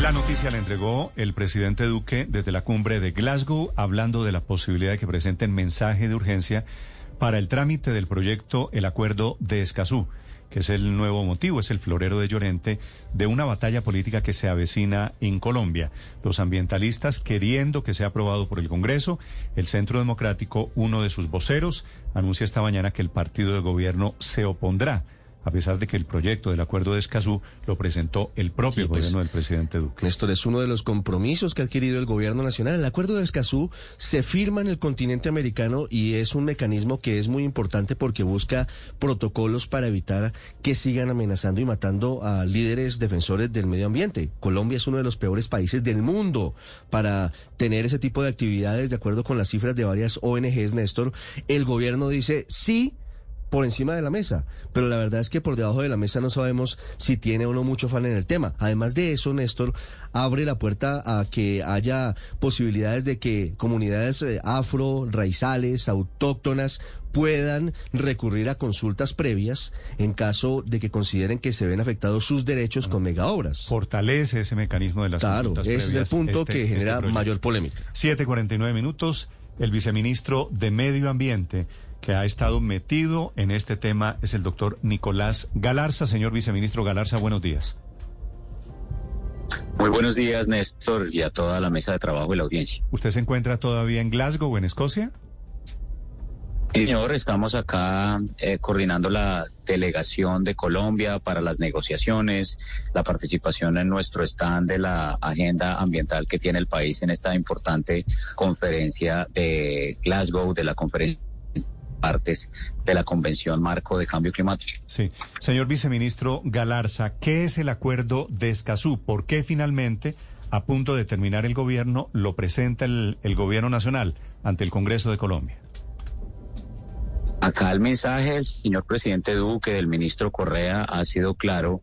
La noticia la entregó el presidente Duque desde la cumbre de Glasgow, hablando de la posibilidad de que presenten mensaje de urgencia para el trámite del proyecto El Acuerdo de Escazú, que es el nuevo motivo, es el florero de Llorente de una batalla política que se avecina en Colombia. Los ambientalistas queriendo que sea aprobado por el Congreso, el Centro Democrático, uno de sus voceros, anuncia esta mañana que el partido de gobierno se opondrá a pesar de que el proyecto del acuerdo de Escazú lo presentó el propio Sí, pues, gobierno del presidente Duque. Néstor, es uno de los compromisos que ha adquirido el gobierno nacional. El acuerdo de Escazú se firma en el continente americano y es un mecanismo que es muy importante porque busca protocolos para evitar que sigan amenazando y matando a líderes defensores del medio ambiente. Colombia es uno de los peores países del mundo para tener ese tipo de actividades, de acuerdo con las cifras de varias ONGs, Néstor. El gobierno dice sí por encima de la mesa, pero la verdad es que por debajo de la mesa no sabemos si tiene o no mucho fan en el tema. Además de eso, Néstor abre la puerta a que haya posibilidades de que comunidades eh, afro, raizales, autóctonas puedan recurrir a consultas previas en caso de que consideren que se ven afectados sus derechos con megaobras. Fortalece ese mecanismo de las Claro, consultas ese es el previas, punto este- que este genera mayor polémica. 7.49 minutos. El viceministro de Medio Ambiente que ha estado metido en este tema es el doctor Nicolás Galarza. Señor viceministro Galarza, buenos días. Muy buenos días, Néstor, y a toda la mesa de trabajo y la audiencia. ¿Usted se encuentra todavía en Glasgow, en Escocia? Señor, estamos acá eh, coordinando la delegación de Colombia para las negociaciones, la participación en nuestro stand de la agenda ambiental que tiene el país en esta importante conferencia de Glasgow, de la conferencia partes de la Convención Marco de Cambio Climático. Sí. Señor viceministro Galarza, ¿qué es el acuerdo de Escazú? ¿Por qué finalmente, a punto de terminar el gobierno, lo presenta el, el gobierno nacional ante el Congreso de Colombia? Acá el mensaje del señor presidente Duque, del ministro Correa, ha sido claro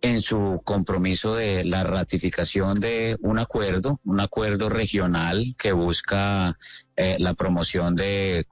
en su compromiso de la ratificación de un acuerdo, un acuerdo regional que busca eh, la promoción de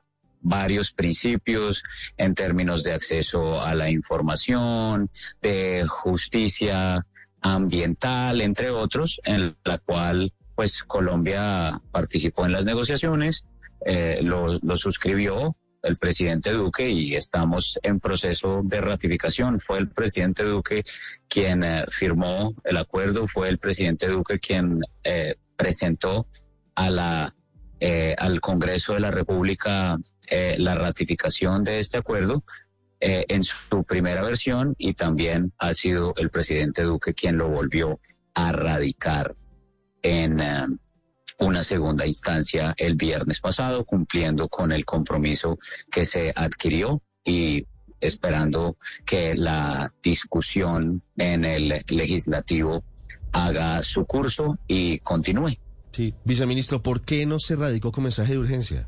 varios principios en términos de acceso a la información, de justicia ambiental, entre otros, en la cual pues Colombia participó en las negociaciones, eh, lo, lo suscribió el presidente Duque y estamos en proceso de ratificación. Fue el presidente Duque quien eh, firmó el acuerdo, fue el presidente Duque quien eh, presentó a la eh, al Congreso de la República eh, la ratificación de este acuerdo eh, en su primera versión y también ha sido el presidente Duque quien lo volvió a radicar en eh, una segunda instancia el viernes pasado, cumpliendo con el compromiso que se adquirió y esperando que la discusión en el legislativo haga su curso y continúe. Sí, viceministro, ¿por qué no se radicó con mensaje de urgencia?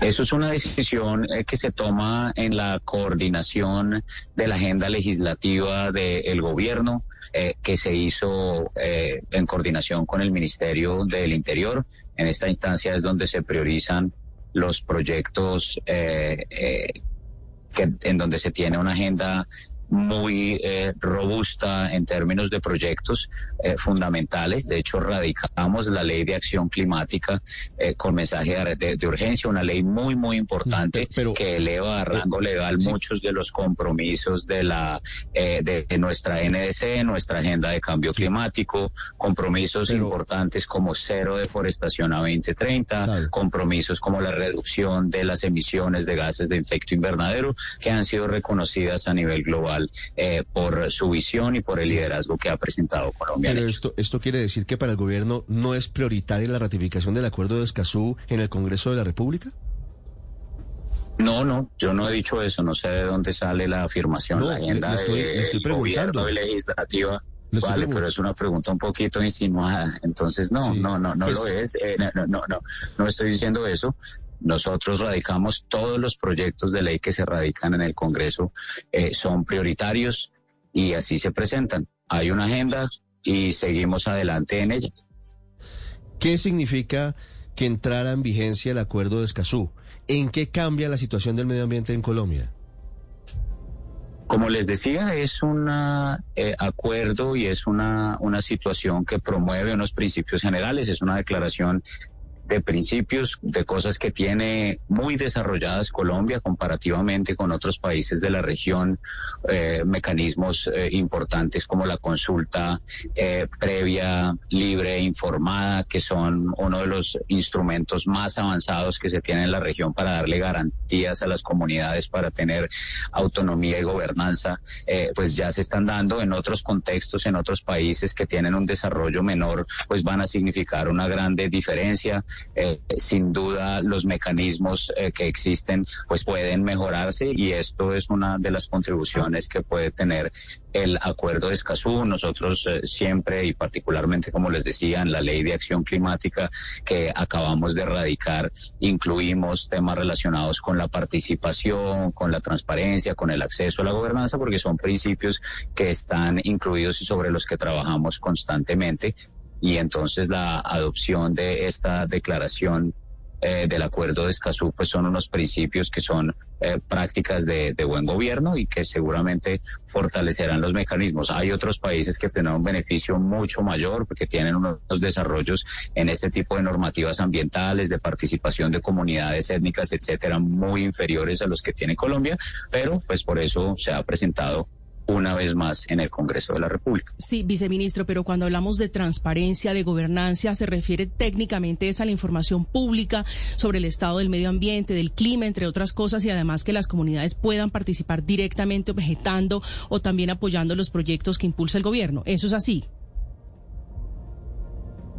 Eso es una decisión eh, que se toma en la coordinación de la agenda legislativa del gobierno, eh, que se hizo eh, en coordinación con el Ministerio del Interior. En esta instancia es donde se priorizan los proyectos eh, en donde se tiene una agenda muy eh, robusta en términos de proyectos eh, fundamentales. De hecho, radicamos la ley de acción climática eh, con mensaje de, de- de urgencia, una ley muy, muy importante Pero- que eleva a rango legal sí. muchos de los compromisos de la eh, de, de nuestra NDC, nuestra agenda de cambio climático, compromisos Pero- importantes como cero deforestación a 2030, Claro. compromisos como la reducción de las emisiones de gases de efecto invernadero que han sido reconocidas a nivel global eh, por su visión y por el liderazgo que ha presentado Colombia. Pero esto, esto quiere decir que para el gobierno no es prioritaria la ratificación del acuerdo de Escazú en el Congreso de la República. No, no, yo no he dicho eso, no sé de dónde sale la afirmación, No, la le- agenda le estoy- le del estoy preguntando. y legislativa. Le Vale, preguntando. pero es una pregunta un poquito insinuada. Entonces, no, Sí, no, no, no lo es. Eh, no, no, no, no, no estoy diciendo eso. Nosotros radicamos todos los proyectos de ley que se radican en el Congreso, eh, son prioritarios y así se presentan. Hay una agenda y seguimos adelante en ella. ¿Qué significa que entrara en vigencia el acuerdo de Escazú? ¿En qué cambia la situación del medio ambiente en Colombia? Como les decía, es un eh, acuerdo y es una, una situación que promueve unos principios generales, es una declaración de principios, de cosas que tiene muy desarrolladas Colombia comparativamente con otros países de la región, eh, mecanismos eh, importantes como la consulta eh, previa, libre informada, que son uno de los instrumentos más avanzados que se tiene en la región para darle garantías a las comunidades para tener autonomía y gobernanza, pues ya se están dando en otros contextos, en otros países que tienen un desarrollo menor, pues van a significar una grande diferencia. Eh, sin duda los mecanismos eh, que existen pues pueden mejorarse y esto es una de las contribuciones que puede tener el acuerdo de Escazú. Nosotros eh, siempre y particularmente como les decía en la ley de acción climática que acabamos de erradicar incluimos temas relacionados con la participación, con la transparencia, con el acceso a la gobernanza porque son principios que están incluidos y sobre los que trabajamos constantemente y entonces la adopción de esta declaración eh, del acuerdo de Escazú pues son unos principios que son eh, prácticas de, buen gobierno y que seguramente fortalecerán los mecanismos. Hay otros países que tendrán un beneficio mucho mayor porque tienen unos desarrollos en este tipo de normativas ambientales, de participación de comunidades étnicas, etcétera, muy inferiores a los que tiene Colombia, pero pues por eso se ha presentado una vez más en el Congreso de la República. Sí, viceministro, pero cuando hablamos de transparencia, de gobernanza, se refiere técnicamente a la información pública sobre el estado del medio ambiente, del clima, entre otras cosas, y además que las comunidades puedan participar directamente objetando o también apoyando los proyectos que impulsa el gobierno. ¿Eso es así?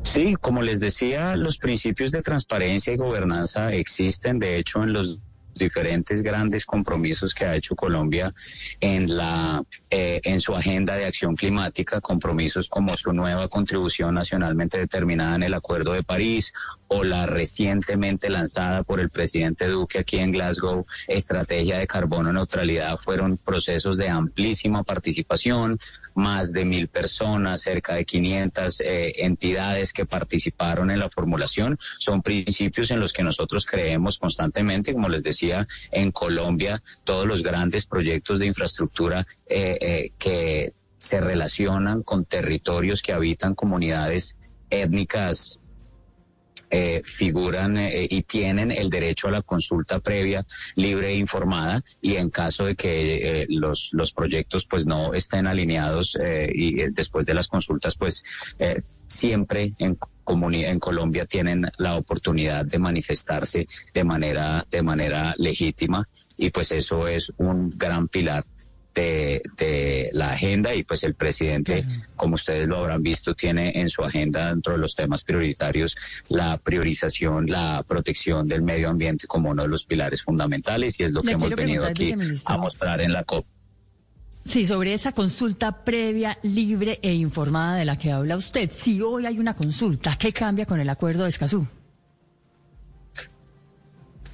Sí, como les decía, los principios de transparencia y gobernanza existen, de hecho, en los diferentes grandes compromisos que ha hecho Colombia en la eh, en su agenda de acción climática, compromisos como su nueva contribución nacionalmente determinada en el Acuerdo de París o la recientemente lanzada por el presidente Duque aquí en Glasgow, estrategia de carbono neutralidad, fueron procesos de amplísima participación, más de mil personas, cerca de 500 eh, entidades que participaron en la formulación. Son principios en los que nosotros creemos constantemente, como les decía, en Colombia, todos los grandes proyectos de infraestructura eh, eh, que se relacionan con territorios que habitan comunidades étnicas eh, figuran eh, y tienen el derecho a la consulta previa, libre e informada, y en caso de que eh, los, los proyectos pues no estén alineados y después de las consultas pues siempre en en Colombia tienen la oportunidad de manifestarse de manera de manera legítima y pues eso es un gran pilar de, la agenda y pues el presidente, como ustedes lo habrán visto, tiene en su agenda dentro de los temas prioritarios la priorización, la protección del medio ambiente como uno de los pilares fundamentales y es lo que hemos venido aquí a mostrar en la COP. Sí, sobre esa consulta previa, libre e informada de la que habla usted. Si hoy hay una consulta, ¿qué cambia con el acuerdo de Escazú?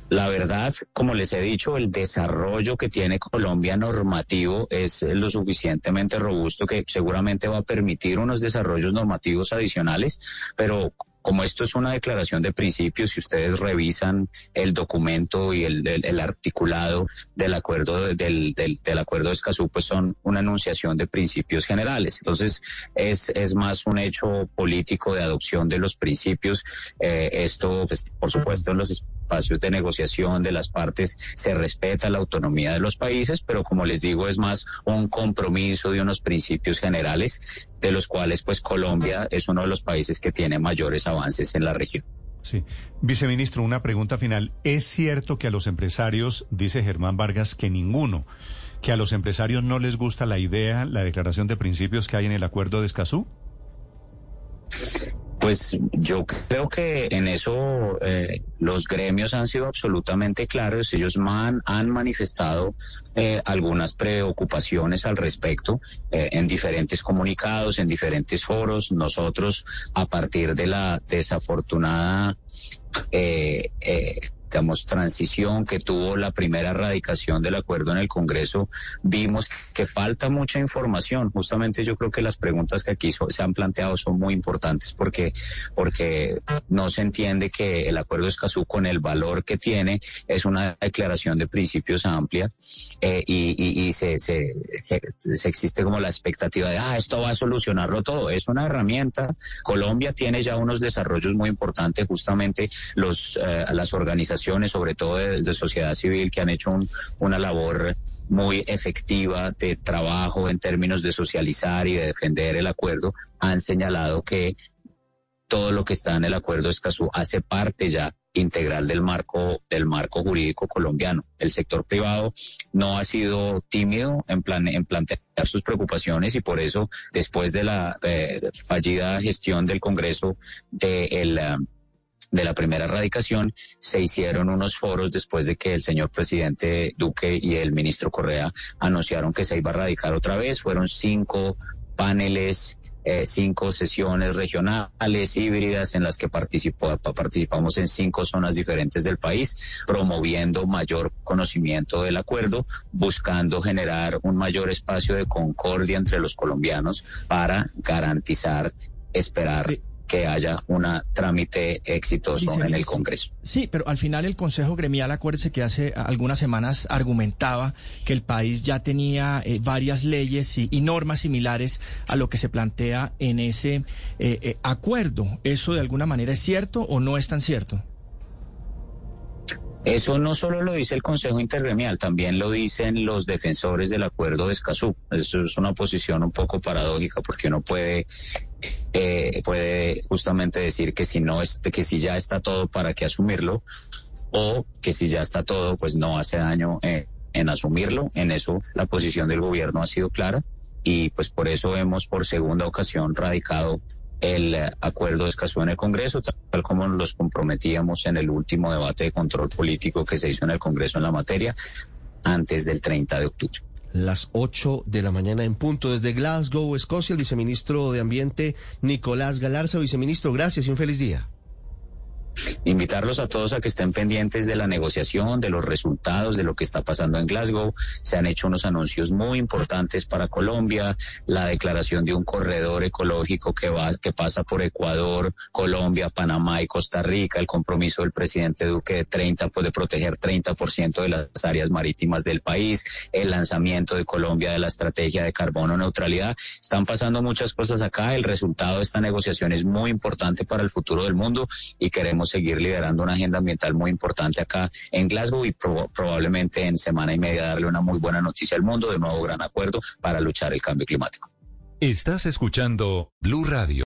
La verdad, como les he dicho, el desarrollo que tiene Colombia normativo es lo suficientemente robusto que seguramente va a permitir unos desarrollos normativos adicionales, pero como esto es una declaración de principios, si ustedes revisan el documento y el, articulado del acuerdo del, del, acuerdo de Escazú, pues son una enunciación de principios generales. Entonces, es, es más un hecho político de adopción de los principios. Eh, esto, pues, por supuesto, en los espacios de negociación de las partes se respeta la autonomía de los países, pero como les digo, es más un compromiso de unos principios generales de los cuales pues Colombia es uno de los países que tiene mayores avances en la región. Sí. Viceministro, una pregunta final. ¿Es cierto que a los empresarios, dice Germán Vargas, que ninguno, que a los empresarios no les gusta la idea, la declaración de principios que hay en el acuerdo de Escazú? Pues yo creo que en eso eh, los gremios han sido absolutamente claros. Ellos han, han manifestado eh, algunas preocupaciones al respecto eh, en diferentes comunicados, en diferentes foros. Nosotros, a partir de la desafortunada digamos, transición que tuvo la primera radicación del acuerdo en el Congreso, vimos que falta mucha información. Justamente yo creo que las preguntas que aquí se han planteado son muy importantes porque, porque no se entiende que el acuerdo de Escazú con el valor que tiene es una declaración de principios amplia eh, y, y, se, se, se, existe como la expectativa de, ah, esto va a solucionarlo todo. Es una herramienta. Colombia tiene ya unos desarrollos muy importantes, justamente los, eh, las organizaciones sobre todo de, sociedad civil, que han hecho una labor muy efectiva de trabajo en términos de socializar y de defender el acuerdo, han señalado que todo lo que está en el acuerdo hace parte ya integral del marco del marco jurídico colombiano. El sector privado no ha sido tímido en, plan, en plantear sus preocupaciones y por eso después de la fallida gestión del Congreso de el de la primera radicación, se hicieron unos foros después de que el señor presidente Duque y el ministro Correa anunciaron que se iba a radicar otra vez. Fueron cinco paneles eh, cinco sesiones regionales híbridas en las que participó, participamos en cinco zonas diferentes del país, promoviendo mayor conocimiento del acuerdo, buscando generar un mayor espacio de concordia entre los colombianos para garantizar esperar que haya un trámite exitoso en el Congreso. Sí, pero al final el Consejo Gremial, acuérdese que hace algunas semanas argumentaba que el país ya tenía eh, varias leyes y, normas similares a lo que se plantea en ese eh, eh, acuerdo. ¿Eso de alguna manera es cierto o no es tan cierto? Eso no solo lo dice el Consejo Intergremial, también lo dicen los defensores del acuerdo de Escazú. Eso es una posición un poco paradójica porque uno puede, eh, puede justamente decir que si no es, que si ya está todo para que asumirlo o que si ya está todo pues no hace daño eh, en asumirlo. En eso la posición del gobierno ha sido clara y pues por eso hemos por segunda ocasión radicado el acuerdo escasó en el Congreso, tal como los comprometíamos en el último debate de control político que se hizo en el Congreso en la materia antes del 30 de octubre. Las 8 de la mañana en punto desde Glasgow, Escocia, el viceministro de Ambiente Nicolás Galarza. Viceministro, gracias y un feliz día. Invitarlos a todos a que estén pendientes de la negociación, de los resultados, de lo que está pasando en Glasgow. Se han hecho unos anuncios muy importantes para Colombia, la declaración de un corredor ecológico que va, que pasa por Ecuador, Colombia, Panamá y Costa Rica, el compromiso del presidente Duque de 30, pues de proteger 30% de las áreas marítimas del país, el lanzamiento de Colombia de la estrategia de carbono neutralidad. Están pasando muchas cosas acá. El resultado de esta negociación es muy importante para el futuro del mundo y queremos seguir liderando una agenda ambiental muy importante acá en Glasgow y probablemente en semana y media darle una muy buena noticia al mundo de nuevo gran acuerdo para luchar el cambio climático. Estás escuchando Blue Radio.